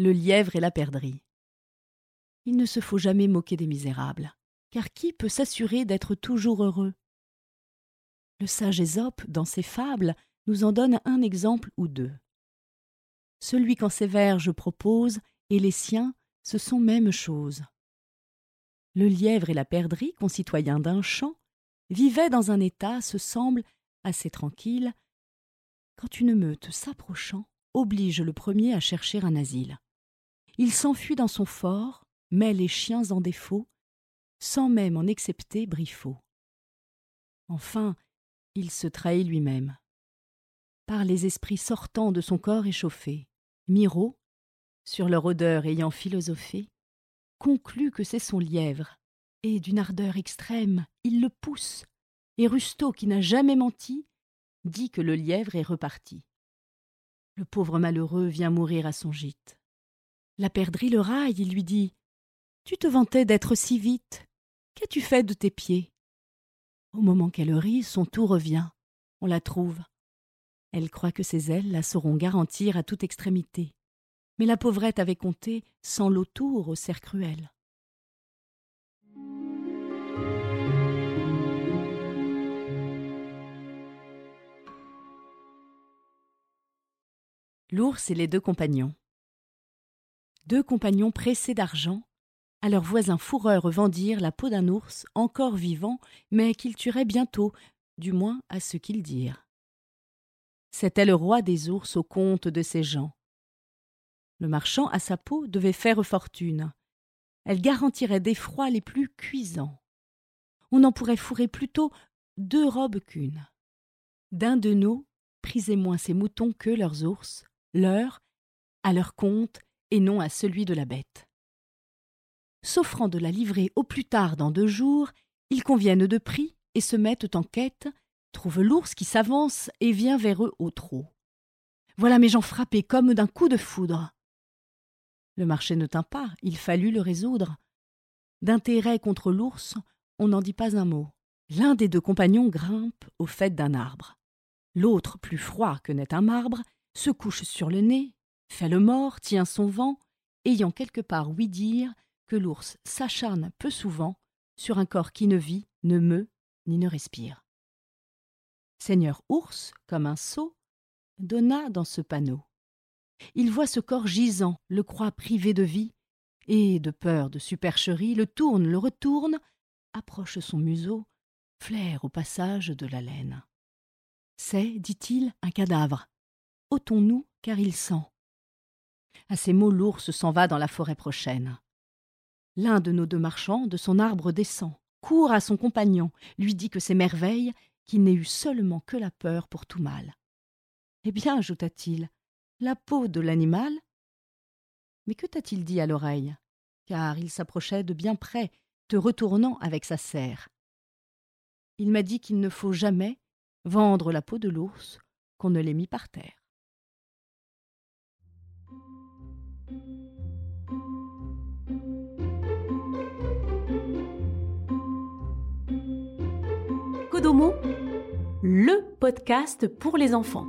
Le lièvre et la perdrix. Il ne se faut jamais moquer des misérables, car qui peut s'assurer d'être toujours heureux? Le sage Ésope, dans ses fables, nous en donne un exemple ou deux. Celui qu'en ses vers je propose et les siens, ce sont mêmes choses. Le lièvre et la perdrix, concitoyens d'un champ, vivaient dans un état, se semble, assez tranquille, quand une meute s'approchant oblige le premier à chercher un asile. Il s'enfuit dans son fort, met les chiens en défaut, sans même en excepter Briffaut. Enfin, il se trahit lui-même. Par les esprits sortants de son corps échauffé, Miro, sur leur odeur ayant philosophé, conclut que c'est son lièvre, et d'une ardeur extrême, il le pousse, et Rustaud, qui n'a jamais menti, dit que le lièvre est reparti. Le pauvre malheureux vient mourir à son gîte. La perdrix le raille, il lui dit Tu te vantais d'être si vite. Qu'as-tu fait de tes pieds? Au moment qu'elle rit, son tour revient. On la trouve. Elle croit que ses ailes la sauront garantir à toute extrémité. Mais la pauvrette avait compté sans l'autour au cerf cruel. L'ours et les deux compagnons deux compagnons pressés d'argent, à leurs voisins fourreurs vendirent la peau d'un ours encore vivant, mais qu'ils tueraient bientôt, du moins à ce qu'ils dirent. C'était le roi des ours au compte de ces gens. Le marchand à sa peau devait faire fortune. Elle garantirait des froids les plus cuisants. On en pourrait fourrer plutôt deux robes qu'une. D'un de nous prisait moins ses moutons que leurs ours, leurs, à leur compte, et non à celui de la bête. S'offrant de la livrer au plus tard dans deux jours, ils conviennent de prix et se mettent en quête, trouvent l'ours qui s'avance et vient vers eux au trot. Voilà mes gens frappés comme d'un coup de foudre. Le marché ne tint pas, il fallut le résoudre. D'intérêt contre l'ours, on n'en dit pas un mot. L'un des deux compagnons grimpe au fait d'un arbre. L'autre, plus froid que n'est un marbre, se couche sur le nez, fait le mort, tient son vent, ayant quelque part ouï dire que l'ours s'acharne peu souvent sur un corps qui ne vit, ne meut, ni ne respire. Seigneur ours, comme un sot, donna dans ce panneau. Il voit ce corps gisant, le croit privé de vie, et, de peur de supercherie, le tourne, le retourne, approche son museau, flaire au passage de la laine. C'est, dit-il, un cadavre. Ôtons-nous, car il sent. À ces mots, l'ours s'en va dans la forêt prochaine. L'un de nos deux marchands de son arbre descend, court à son compagnon, lui dit que c'est merveille, qu'il n'ait eu seulement que la peur pour tout mal. Eh bien, ajouta-t-il, la peau de l'animal Mais que t'a-t-il dit à l'oreille? Car il s'approchait de bien près, te retournant avec sa serre. Il m'a dit qu'il ne faut jamais vendre la peau de l'ours qu'on ne l'ait mis par terre. Le podcast pour les enfants.